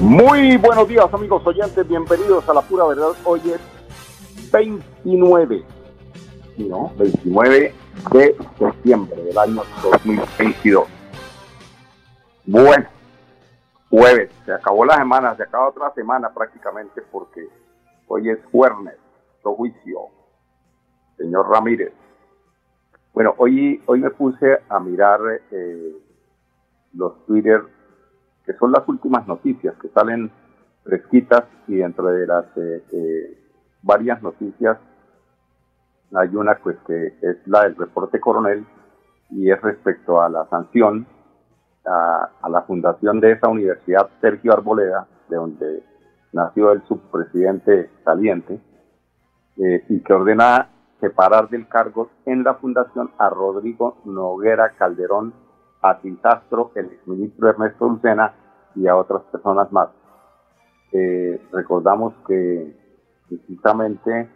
Muy buenos días amigos oyentes, bienvenidos a La Pura Verdad. Hoy es 29, ¿no? 29 de septiembre del año 2022. Bueno, jueves, se acabó la semana, se acaba otra semana prácticamente porque hoy es jueves, lo juicio. Señor Ramírez. Bueno, hoy, hoy me puse a mirar eh, los Twitter que son las últimas noticias que salen fresquitas y dentro de las eh, eh, varias noticias hay una pues que es la del reporte coronel y es respecto a la sanción a, la fundación de esa universidad Sergio Arboleda, de donde nació el subpresidente saliente, eh, y que ordena separar del cargo en la fundación a Rodrigo Noguera Calderón a Castro, el exministro Ernesto Lucena y a otras personas más. Eh, recordamos que precisamente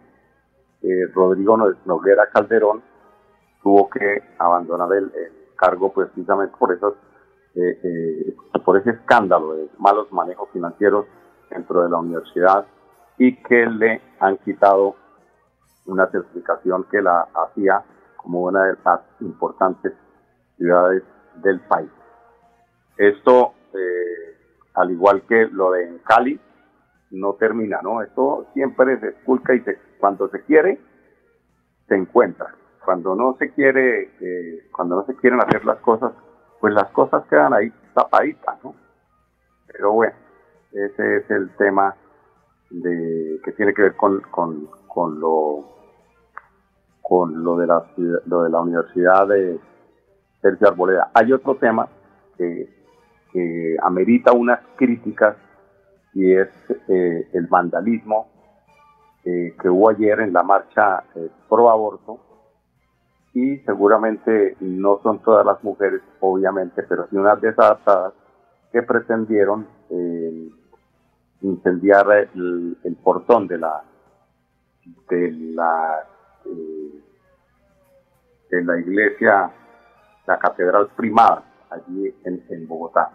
eh, Rodrigo Noguera Calderón tuvo que abandonar el, cargo precisamente por esos eh, por ese escándalo de malos manejos financieros dentro de la universidad y que le han quitado una certificación que la hacía como una de las importantes ciudades del país. Esto, eh, al igual que lo de en Cali, no termina, ¿no? Esto siempre se esculca y cuando se quiere, se encuentra. Cuando no se quiere, eh, cuando no se quieren hacer las cosas, pues las cosas quedan ahí tapaditas, ¿no? Pero bueno, ese es el tema de que tiene que ver con, con, con lo con lo de la lo de la universidad de Sergio Arboleda. Hay otro tema que, amerita unas críticas y es eh, el vandalismo eh, que hubo ayer en la marcha eh, pro aborto y seguramente no son todas las mujeres, obviamente, pero sí unas desadaptadas que pretendieron incendiar el, portón de la de la de la iglesia la catedral primada allí en, Bogotá.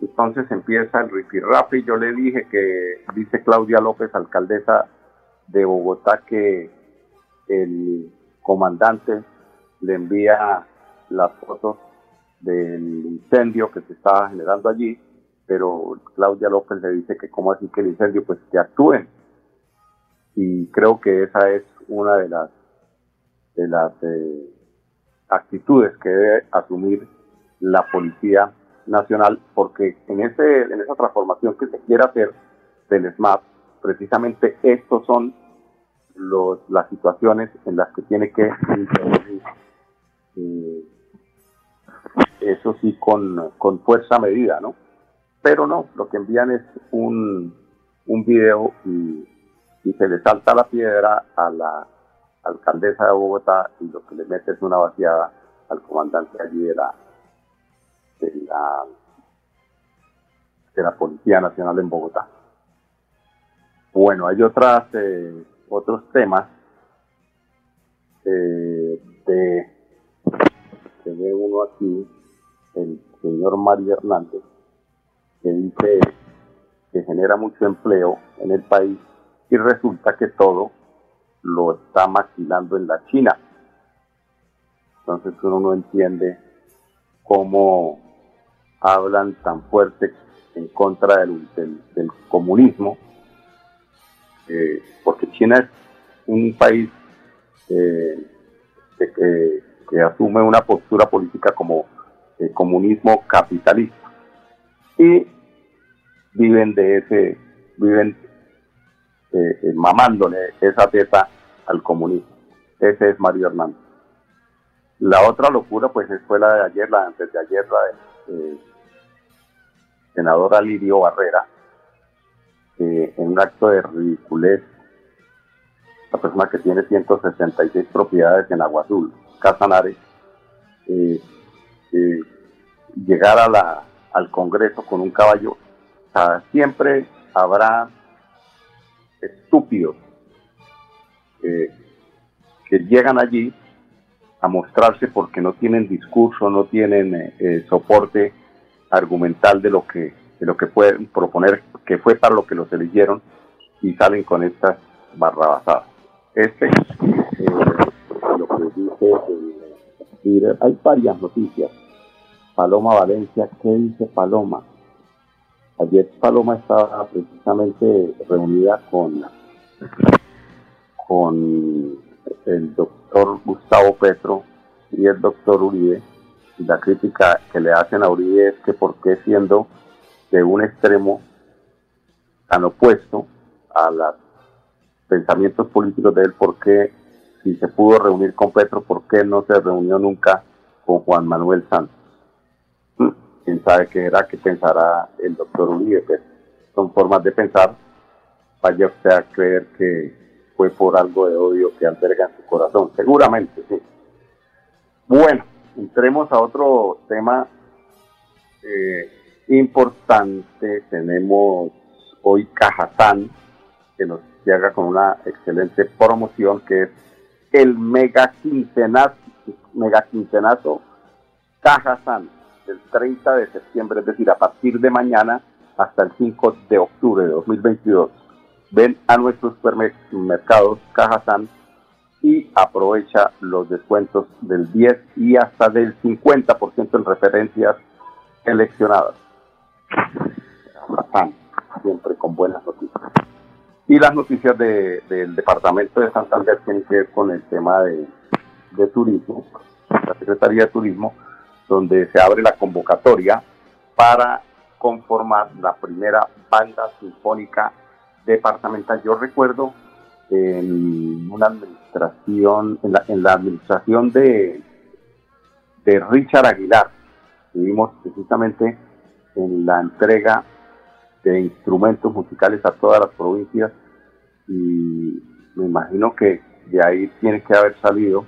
Entonces empieza el rifirrafe yo le dije que, dice Claudia López, alcaldesa de Bogotá, que el comandante le envía las fotos del incendio que se estaba generando allí, pero Claudia López le dice que cómo así que el incendio, pues que actúen. Y creo que esa es una de las de las eh, actitudes que debe asumir la Policía Nacional, porque en, ese, en esa transformación que se quiere hacer del SMAP, precisamente estos son los, las situaciones en las que tiene que intervenir. Eh, eso sí, con, con fuerza medida, ¿no? Pero no, lo que envían es un, un video y, y se le salta la piedra a la alcaldesa de Bogotá y lo que le mete es una vaciada al comandante allí de la, de la, de la Policía Nacional en Bogotá. Bueno, hay otras, eh, otros temas eh, ve uno aquí, el señor Mario Hernández, que dice que genera mucho empleo en el país y resulta que todo lo está maquilando en la China. Entonces uno no entiende cómo hablan tan fuerte en contra del, del, comunismo, eh, porque China es un país eh, que, asume una postura política como el comunismo capitalista y viven de ese, viven eh, eh, mamándole esa teta al comunismo. Ese es Mario Hernández. La otra locura, pues, fue la de ayer, la de antes de ayer, la de, senador Lirio Barrera, en un acto de ridiculez, la persona que tiene 166 propiedades en Agua Azul, Casanare, eh, eh, llegar a la, al Congreso con un caballo, siempre habrá estúpidos eh, que llegan allí a mostrarse porque no tienen discurso, no tienen soporte argumental de lo que de lo que pueden proponer, que fue para lo que los eligieron, y salen con estas barrabasadas. Este eh, lo que dice hay varias noticias. Paloma Valencia, ¿qué dice Paloma? Ayer Paloma estaba precisamente reunida con, con el doctor Gustavo Petro y el doctor Uribe. La crítica que le hacen a Uribe es que por qué siendo de un extremo tan opuesto a los pensamientos políticos de él, por qué si se pudo reunir con Petro, por qué no se reunió nunca con Juan Manuel Santos. Quién sabe qué era, qué pensará el doctor Uribe, pero son formas de pensar. Vaya usted a creer que fue por algo de odio que alberga en su corazón. Seguramente, sí. Bueno, entremos a otro tema eh, importante. Tenemos hoy Cajazán, que nos llega con una excelente promoción, que es el mega quincenazo, mega quincenazo Cajazán, del 30 de septiembre, es decir, a partir de mañana hasta el 5 de octubre de 2022. Ven a nuestros supermercados Cajazán y aprovecha los descuentos del 10 y hasta del 50% en referencias seleccionadas siempre con buenas noticias. Y las noticias del Departamento de Santander tienen que ver con el tema de, turismo, la Secretaría de Turismo, donde se abre la convocatoria para conformar la primera banda sinfónica departamental. Yo recuerdo en una administración, en la, en la administración de, de Richard Aguilar, tuvimos precisamente en la entrega de instrumentos musicales a todas las provincias y me imagino que de ahí tiene que haber salido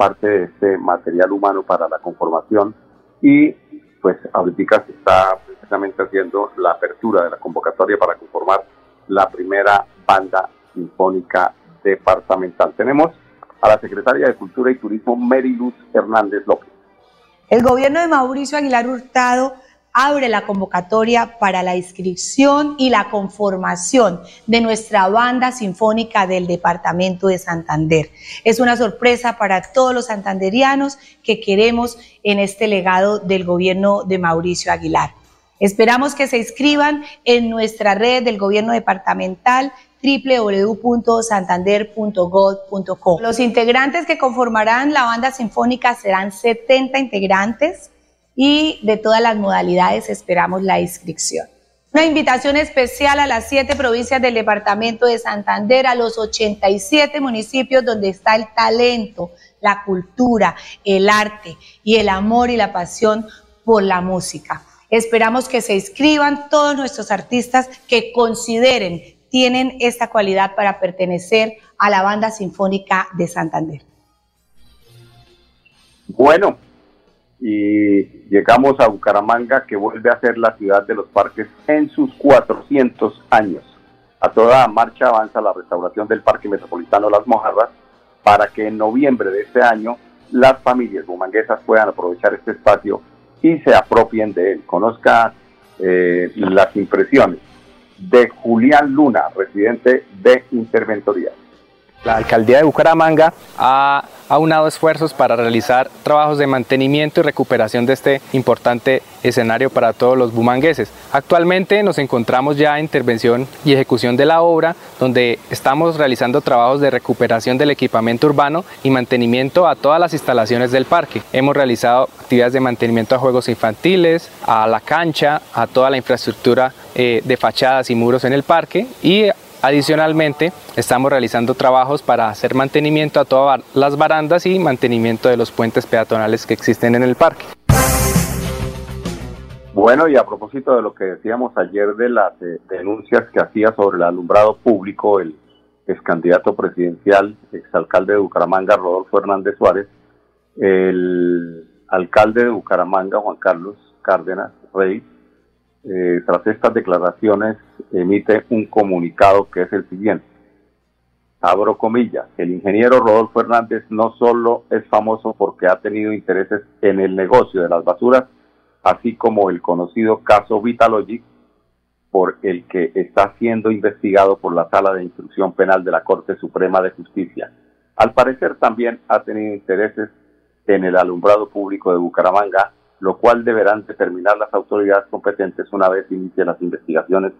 parte de este material humano para la conformación y pues ahorita se está precisamente haciendo la apertura de la convocatoria para conformar la primera banda sinfónica departamental. Tenemos a la secretaria de Cultura y Turismo, Meriluz Hernández López. El gobierno de Mauricio Aguilar Hurtado abre la convocatoria para la inscripción y la conformación de nuestra banda sinfónica del departamento de Santander. Es una sorpresa para todos los santanderianos que queremos en este legado del gobierno de Mauricio Aguilar. Esperamos que se inscriban en nuestra red del gobierno departamental www.santander.gov.co. Los integrantes que conformarán la banda sinfónica serán 70 integrantes y de todas las modalidades esperamos la inscripción. Una invitación especial a las siete provincias del departamento de Santander, a los 87 municipios donde está el talento, la cultura, el arte y el amor y la pasión por la música. Esperamos que se inscriban todos nuestros artistas que consideren tienen esta cualidad para pertenecer a la banda sinfónica de Santander. Bueno, y llegamos a Bucaramanga, que vuelve a ser la ciudad de los parques en sus 400 años. A toda marcha avanza la restauración del Parque Metropolitano Las Mojarras para que en noviembre de este año las familias bumanguesas puedan aprovechar este espacio y se apropien de él. Conozca eh, las impresiones de Julián Luna, residente de Interventoría. La alcaldía de Bucaramanga ha aunado esfuerzos para realizar trabajos de mantenimiento y recuperación de este importante escenario para todos los bumangueses. Actualmente nos encontramos ya en intervención y ejecución de la obra, donde estamos realizando trabajos de recuperación del equipamiento urbano y mantenimiento a todas las instalaciones del parque. Hemos realizado actividades de mantenimiento a juegos infantiles, a la cancha, a toda la infraestructura eh, de fachadas y muros en el parque y Adicionalmente, estamos realizando trabajos para hacer mantenimiento a todas las barandas y mantenimiento de los puentes peatonales que existen en el parque. Bueno, y a propósito de lo que decíamos ayer de las denuncias que hacía sobre el alumbrado público el ex candidato presidencial, exalcalde de Bucaramanga, Rodolfo Hernández Suárez, el alcalde de Bucaramanga, Juan Carlos Cárdenas Rey, eh, tras estas declaraciones emite un comunicado que es el siguiente. Abro comillas, el ingeniero Rodolfo Hernández no solo es famoso porque ha tenido intereses en el negocio de las basuras, así como el conocido caso Vitalogic, por el que está siendo investigado por la Sala de Instrucción Penal de la Corte Suprema de Justicia. Al parecer también ha tenido intereses en el alumbrado público de Bucaramanga, lo cual deberán determinar las autoridades competentes una vez inicien las investigaciones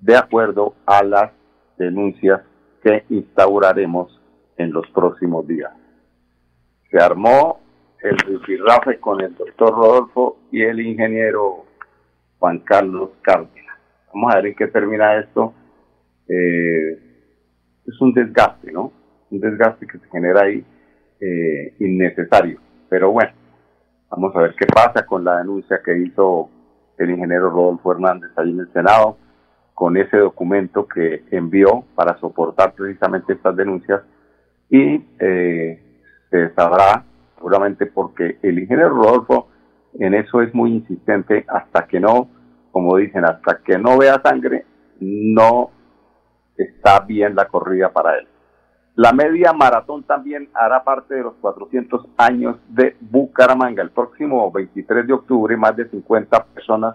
de acuerdo a las denuncias que instauraremos en los próximos días. Se armó el rifirrafe con el doctor Rodolfo y el ingeniero Juan Carlos Cárdenas. Vamos a ver en qué termina esto. Eh, es un desgaste, ¿no? Un desgaste que se genera ahí eh, innecesario. Pero bueno, vamos a ver qué pasa con la denuncia que hizo el ingeniero Rodolfo Hernández ahí en el Senado, con ese documento que envió para soportar precisamente estas denuncias y eh, se sabrá seguramente porque el ingeniero Rodolfo en eso es muy insistente hasta que no como dicen, hasta que no vea sangre, no está bien la corrida para él. La media maratón también hará parte de los 400 años de Bucaramanga. El próximo 23 de octubre, más de 50 personas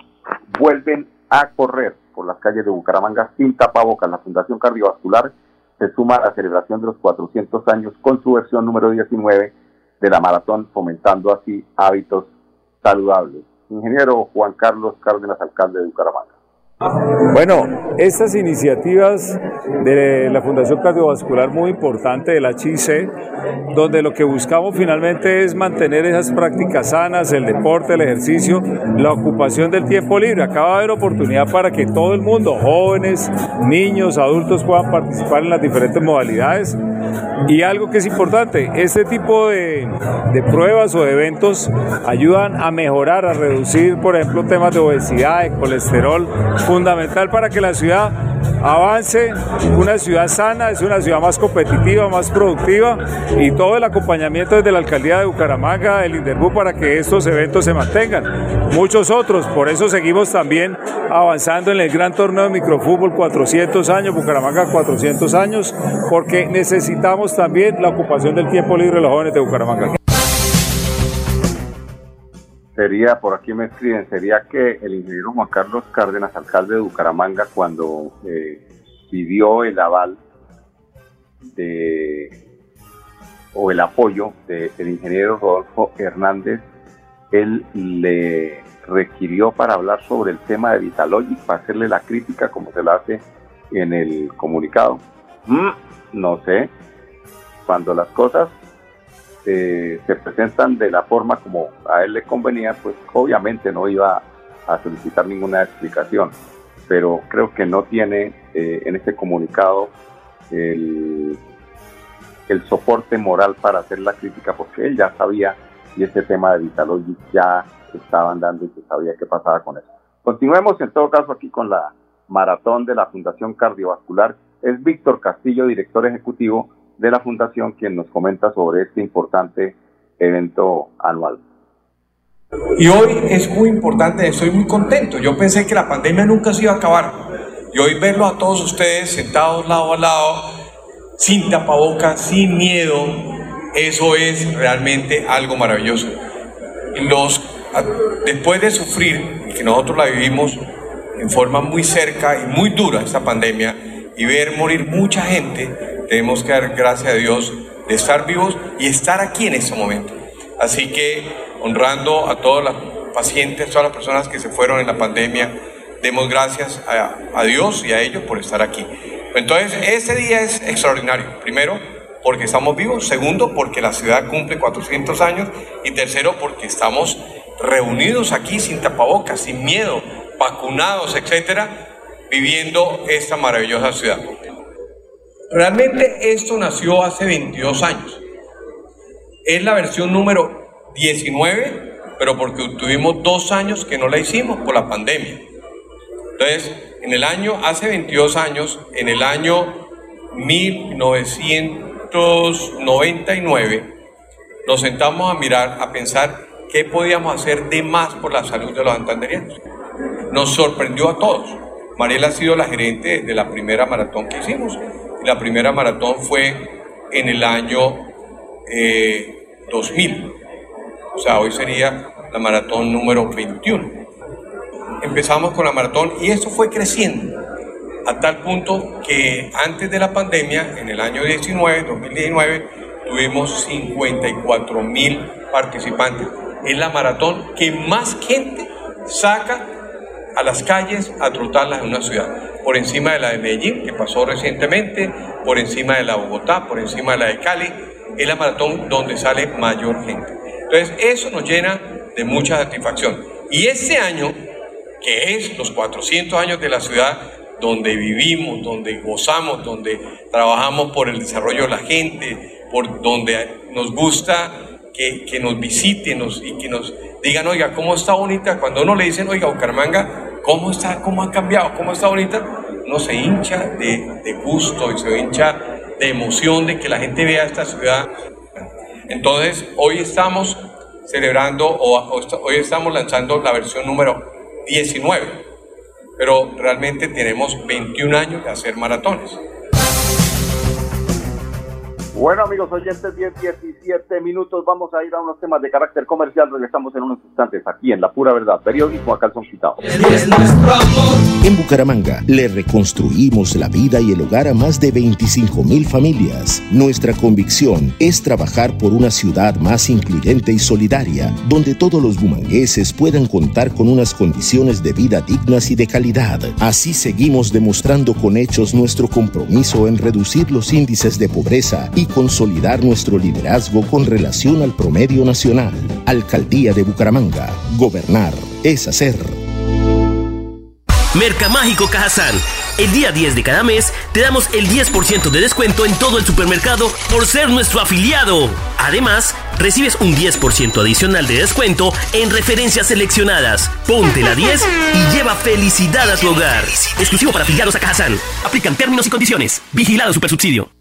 vuelven a correr por las calles de Bucaramanga sin tapabocas. La Fundación Cardiovascular se suma a la celebración de los 400 años con su versión número 19 de la maratón, fomentando así hábitos saludables. Ingeniero Juan Carlos Cárdenas, alcalde de Bucaramanga. Bueno, estas iniciativas de la Fundación Cardiovascular muy importante de la donde lo que buscamos finalmente es mantener esas prácticas sanas, el deporte, el ejercicio, la ocupación del tiempo libre. Acá va a haber oportunidad para que todo el mundo, jóvenes, niños, adultos, puedan participar en las diferentes modalidades. Y algo que es importante, este tipo de, pruebas o de eventos ayudan a mejorar, a reducir, por ejemplo, temas de obesidad, de colesterol, fundamental para que la ciudad avance, una ciudad sana, es una ciudad más competitiva, más productiva y todo el acompañamiento desde la alcaldía de Bucaramanga, del Inderbú para que estos eventos se mantengan. Muchos otros, por eso seguimos también avanzando en el gran torneo de microfútbol 400 años, Bucaramanga 400 años, porque necesitamos también la ocupación del tiempo libre de los jóvenes de Bucaramanga sería, por aquí me escriben, sería que el ingeniero Juan Carlos Cárdenas, alcalde de Bucaramanga, cuando eh, pidió el aval de o el apoyo del ingeniero Rodolfo Hernández, él le requirió para hablar sobre el tema de Vitalogic, para hacerle la crítica como se la hace en el comunicado. Mm, no sé, cuando las cosas eh, se presentan de la forma como a él le convenía, pues obviamente no iba a solicitar ninguna explicación, pero creo que no tiene eh, en este comunicado el, el, soporte moral para hacer la crítica, porque él ya sabía y este tema de Vitalogic ya estaba andando y se sabía qué pasaba con eso. Continuemos en todo caso aquí con la maratón de la Fundación Cardiovascular. Es Víctor Castillo, director ejecutivo de la Fundación, quien nos comenta sobre este importante evento anual. Y hoy es muy importante, estoy muy contento. Yo pensé que la pandemia nunca se iba a acabar. Y hoy verlo a todos ustedes sentados lado a lado, sin tapabocas, sin miedo, eso es realmente algo maravilloso. Los, después de sufrir, que nosotros la vivimos en forma muy cerca y muy dura esta pandemia, y ver morir mucha gente, tenemos que dar gracias a Dios de estar vivos y estar aquí en este momento. Así que honrando a todos los pacientes, todas las personas que se fueron en la pandemia, demos gracias a, Dios y a ellos por estar aquí. Entonces, este día es extraordinario. Primero, porque estamos vivos. Segundo, porque la ciudad cumple 400 años. Y tercero, porque estamos reunidos aquí sin tapabocas, sin miedo, vacunados, etcétera, viviendo esta maravillosa ciudad. Realmente esto nació hace 22 años. Es la versión número 19 pero porque tuvimos dos años que no la hicimos por la pandemia. Entonces, en el año, hace 22 años, en el año 1999, nos sentamos a mirar, a pensar qué podíamos hacer de más por la salud de los santanderianos. Nos sorprendió a todos. Mariela ha sido la gerente de la primera maratón que hicimos. La primera maratón fue en el año 2000. Eh, o sea, hoy sería la maratón número 21. Empezamos con la maratón y esto fue creciendo a tal punto que antes de la pandemia, en el año 19, 2019, tuvimos 54 mil participantes. Es la maratón que más gente saca a las calles a trotarlas en una ciudad. Por encima de la de Medellín, que pasó recientemente, por encima de la Bogotá, por encima de la de Cali, es la maratón donde sale mayor gente. Entonces, eso nos llena de mucha satisfacción. Y este año, que es los 400 años de la ciudad, donde vivimos, donde gozamos, donde trabajamos por el desarrollo de la gente, por donde nos gusta que, que nos visiten y que nos digan, oiga, ¿cómo está bonita? Cuando uno le dicen, oiga, Bucaramanga, ¿cómo está? ¿Cómo ha cambiado? ¿Cómo está bonita? Uno se hincha de, de gusto y se hincha de emoción de que la gente vea esta ciudad. Entonces, hoy estamos celebrando o, hoy estamos lanzando la versión número 19, pero realmente tenemos 21 años de hacer maratones. Bueno, amigos oyentes, 10, 17 minutos. Vamos a ir a unos temas de carácter comercial. Regresamos en unos instantes aquí en La Pura Verdad. Periodismo a calzón quitado. En Bucaramanga le reconstruimos la vida y el hogar a más de 25 mil familias. Nuestra convicción es trabajar por una ciudad más incluyente y solidaria, donde todos los bumangueses puedan contar con unas condiciones de vida dignas y de calidad. Así seguimos demostrando con hechos nuestro compromiso en reducir los índices de pobreza y consolidar nuestro liderazgo con relación al promedio nacional. Alcaldía de Bucaramanga. Gobernar es hacer. Mercamágico Cajazán. El día 10 de cada mes te damos el 10% de descuento en todo el supermercado por ser nuestro afiliado. Además, recibes un 10% adicional de descuento en referencias seleccionadas. Ponte la 10 y lleva felicidad a tu hogar. Exclusivo para afiliados a Cajazán. Aplican términos y condiciones. Vigilado Supersubsidio.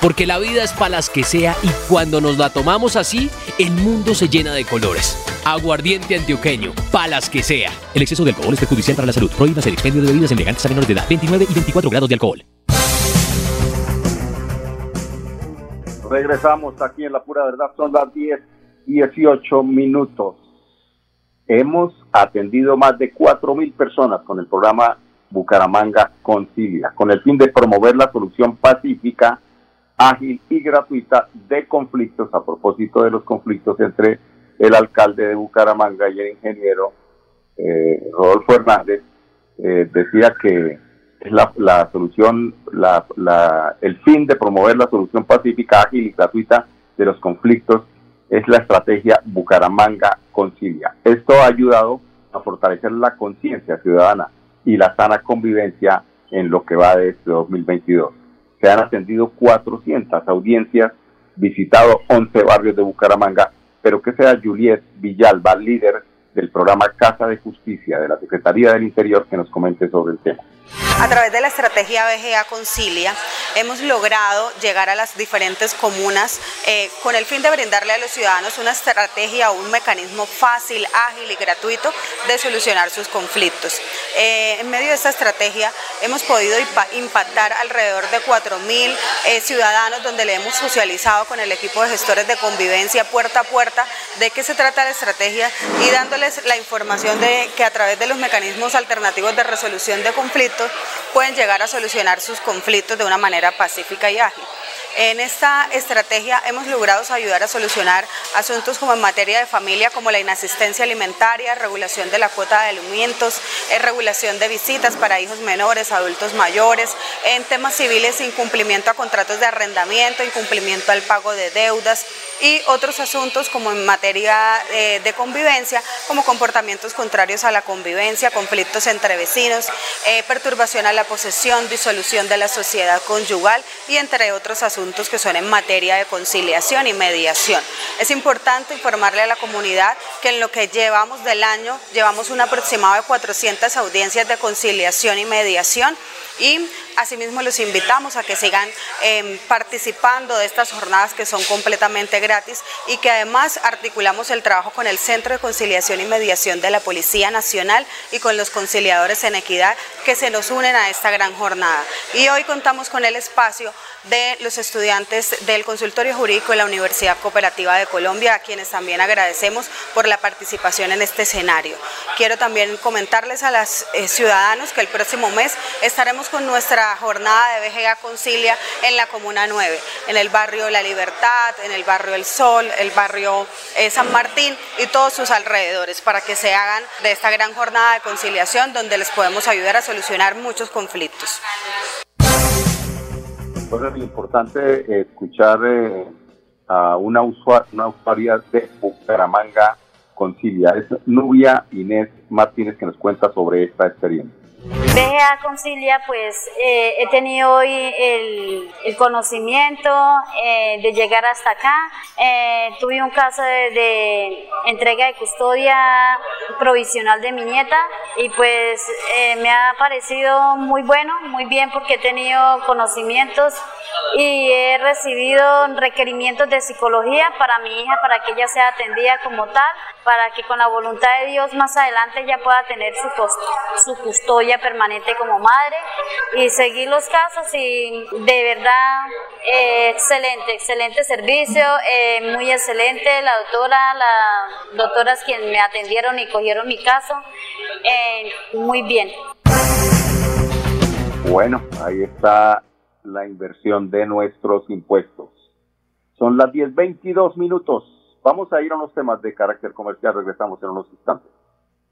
Porque la vida es para las que sea y cuando nos la tomamos así, el mundo se llena de colores. Aguardiente antioqueño, palas que sea. El exceso de alcohol es perjudicial para la salud. Prohíbas el expendio de bebidas elegantes a menores de edad. 29 y 24 grados de alcohol. Regresamos aquí en La Pura Verdad. Son las 10, 18 minutos. Hemos atendido más de 4.000 personas con el programa Bucaramanga Concilia, con el fin de promover la solución pacífica, ágil y gratuita de conflictos a propósito de los conflictos entre el alcalde de Bucaramanga y el ingeniero eh, Rodolfo Hernández, eh, decía que es la, solución, la, el fin de promover la solución pacífica, ágil y gratuita de los conflictos es la estrategia Bucaramanga Concilia. Esto ha ayudado a fortalecer la conciencia ciudadana y la sana convivencia en lo que va de este 2022. Se han atendido 400 audiencias, visitado 11 barrios de Bucaramanga pero que sea Juliet Villalba, líder del programa Casa de Justicia de la Secretaría del Interior, que nos comente sobre el tema. A través de la estrategia BGA Concilia hemos logrado llegar a las diferentes comunas eh, con el fin de brindarle a los ciudadanos una estrategia o un mecanismo fácil, ágil y gratuito de solucionar sus conflictos. Eh, en medio de esta estrategia hemos podido impactar alrededor de 4.000 eh, ciudadanos donde le hemos socializado con el equipo de gestores de convivencia puerta a puerta de qué se trata la estrategia y la información de que a través de los mecanismos alternativos de resolución de conflictos pueden llegar a solucionar sus conflictos de una manera pacífica y ágil. En esta estrategia hemos logrado ayudar a solucionar asuntos como en materia de familia, como la inasistencia alimentaria, regulación de la cuota de alimentos, eh, regulación de visitas para hijos menores, adultos mayores, en temas civiles, incumplimiento a contratos de arrendamiento, incumplimiento al pago de deudas y otros asuntos como en materia eh, de convivencia, como comportamientos contrarios a la convivencia, conflictos entre vecinos, eh, perturbación a la posesión, disolución de la sociedad conyugal y entre otros asuntos que son en materia de conciliación y mediación. Es importante informarle a la comunidad que en lo que llevamos del año llevamos un aproximado de 400 audiencias de conciliación y mediación y asimismo los invitamos a que sigan em, participando de estas jornadas que son completamente gratis y que además articulamos el trabajo con el Centro de Conciliación y Mediación de la Policía Nacional y con los conciliadores en equidad que se nos unen a esta gran jornada. Y hoy contamos con el espacio de los estudiantes del consultorio jurídico de la Universidad Cooperativa de Colombia, a quienes también agradecemos por la participación en este escenario. Quiero también comentarles a los eh, ciudadanos que el próximo mes estaremos con nuestra jornada de BGA Concilia en la Comuna 9, en el barrio La Libertad, en el barrio El Sol, el barrio eh, San Martín y todos sus alrededores, para que se hagan de esta gran jornada de conciliación donde les podemos ayudar a solucionar muchos conflictos. Pues es importante escuchar eh, a una, usuaria de Bucaramanga Concilia. Es Nubia Inés Martínez que nos cuenta sobre esta experiencia. BGA Concilia, pues eh, he tenido hoy el, conocimiento eh, de llegar hasta acá. Eh, tuve un caso de, entrega de custodia provisional de mi nieta y pues me ha parecido muy bueno, muy bien porque he tenido conocimientos y he recibido requerimientos de psicología para mi hija, para que ella sea atendida como tal, para que con la voluntad de Dios más adelante ella pueda tener su, su custodia permanente como madre y seguir los casos y de verdad eh, excelente, excelente servicio, eh, muy excelente la doctora, las doctoras quienes me atendieron y cogieron mi caso, eh, muy bien. Bueno, ahí está la inversión de nuestros impuestos. Son las 10.22 minutos. Vamos a ir a unos temas de carácter comercial. Regresamos en unos instantes.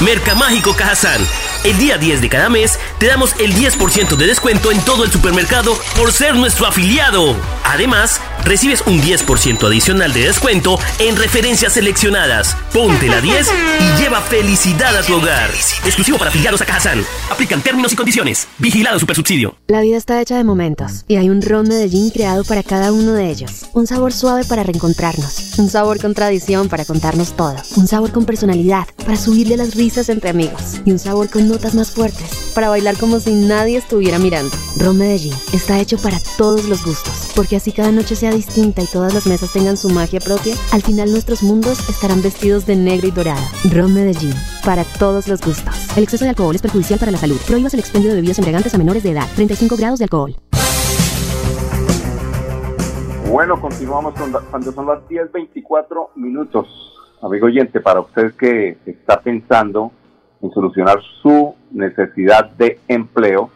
Mercamágico Cajazán. El día 10 de cada mes te damos el 10% de descuento en todo el supermercado por ser nuestro afiliado. Además, recibes un 10% adicional de descuento en referencias seleccionadas. Ponte la 10 y lleva felicidad a tu hogar. Exclusivo para afiliados a Cajazán. Aplican términos y condiciones. Vigilado Supersubsidio. La vida está hecha de momentos y hay un ron Medellín creado para cada uno de ellos. Un sabor suave para reencontrarnos. Un sabor con tradición para contarnos todo. Un sabor con personalidad para subirle las risas entre amigos. Y un sabor con notas más fuertes para bailar como si nadie estuviera mirando. Ron Medellín está hecho para todos los gustos. Porque así cada noche sea distinta y todas las mesas tengan su magia propia, al final nuestros mundos estarán vestidos de negro y dorado. Ron Medellín, para todos los gustos. El exceso de alcohol es perjudicial para la salud. Prohíbas el expendio de bebidas embriagantes a menores de edad. 35 grados de alcohol. Bueno, continuamos con cuando son las 10.24 minutos. Amigo oyente, para usted que está pensando en solucionar su necesidad de empleo,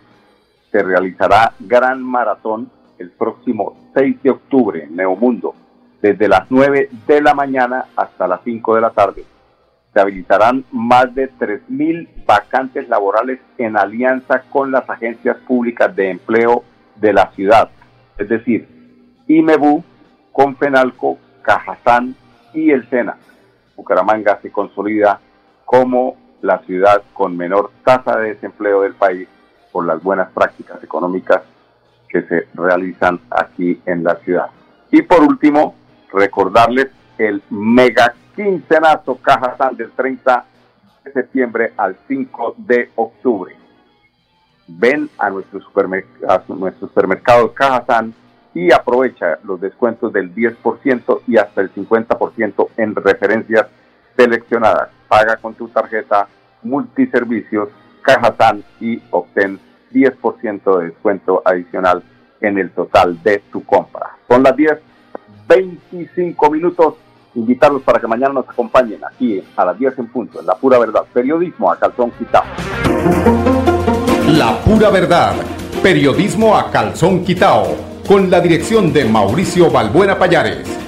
se realizará gran maratón el próximo 6 de octubre en Neomundo, desde las 9 de la mañana hasta las 5 de la tarde. Se habilitarán más de 3.000 vacantes laborales en alianza con las agencias públicas de empleo de la ciudad, es decir, IMEBU, Confenalco, Cajazán y el SENA. Bucaramanga se consolida como la ciudad con menor tasa de desempleo del país por las buenas prácticas económicas que se realizan aquí en la ciudad. Y por último, recordarles el mega quincenazo Cajazán del 30 de septiembre al 5 de octubre. Ven a nuestro supermercado, nuestro supermercado Cajazán y aprovecha los descuentos del 10% y hasta el 50% en referencias seleccionadas. Paga con tu tarjeta multiservicios Cajazán y obtén 10% de descuento adicional en el total de tu compra. Son las 10, 25 minutos. Invitarlos para que mañana nos acompañen aquí a las 10 en punto, en La Pura Verdad. Periodismo a calzón quitado. La Pura Verdad. Periodismo a calzón quitado. Con la dirección de Mauricio Balbuena Payares.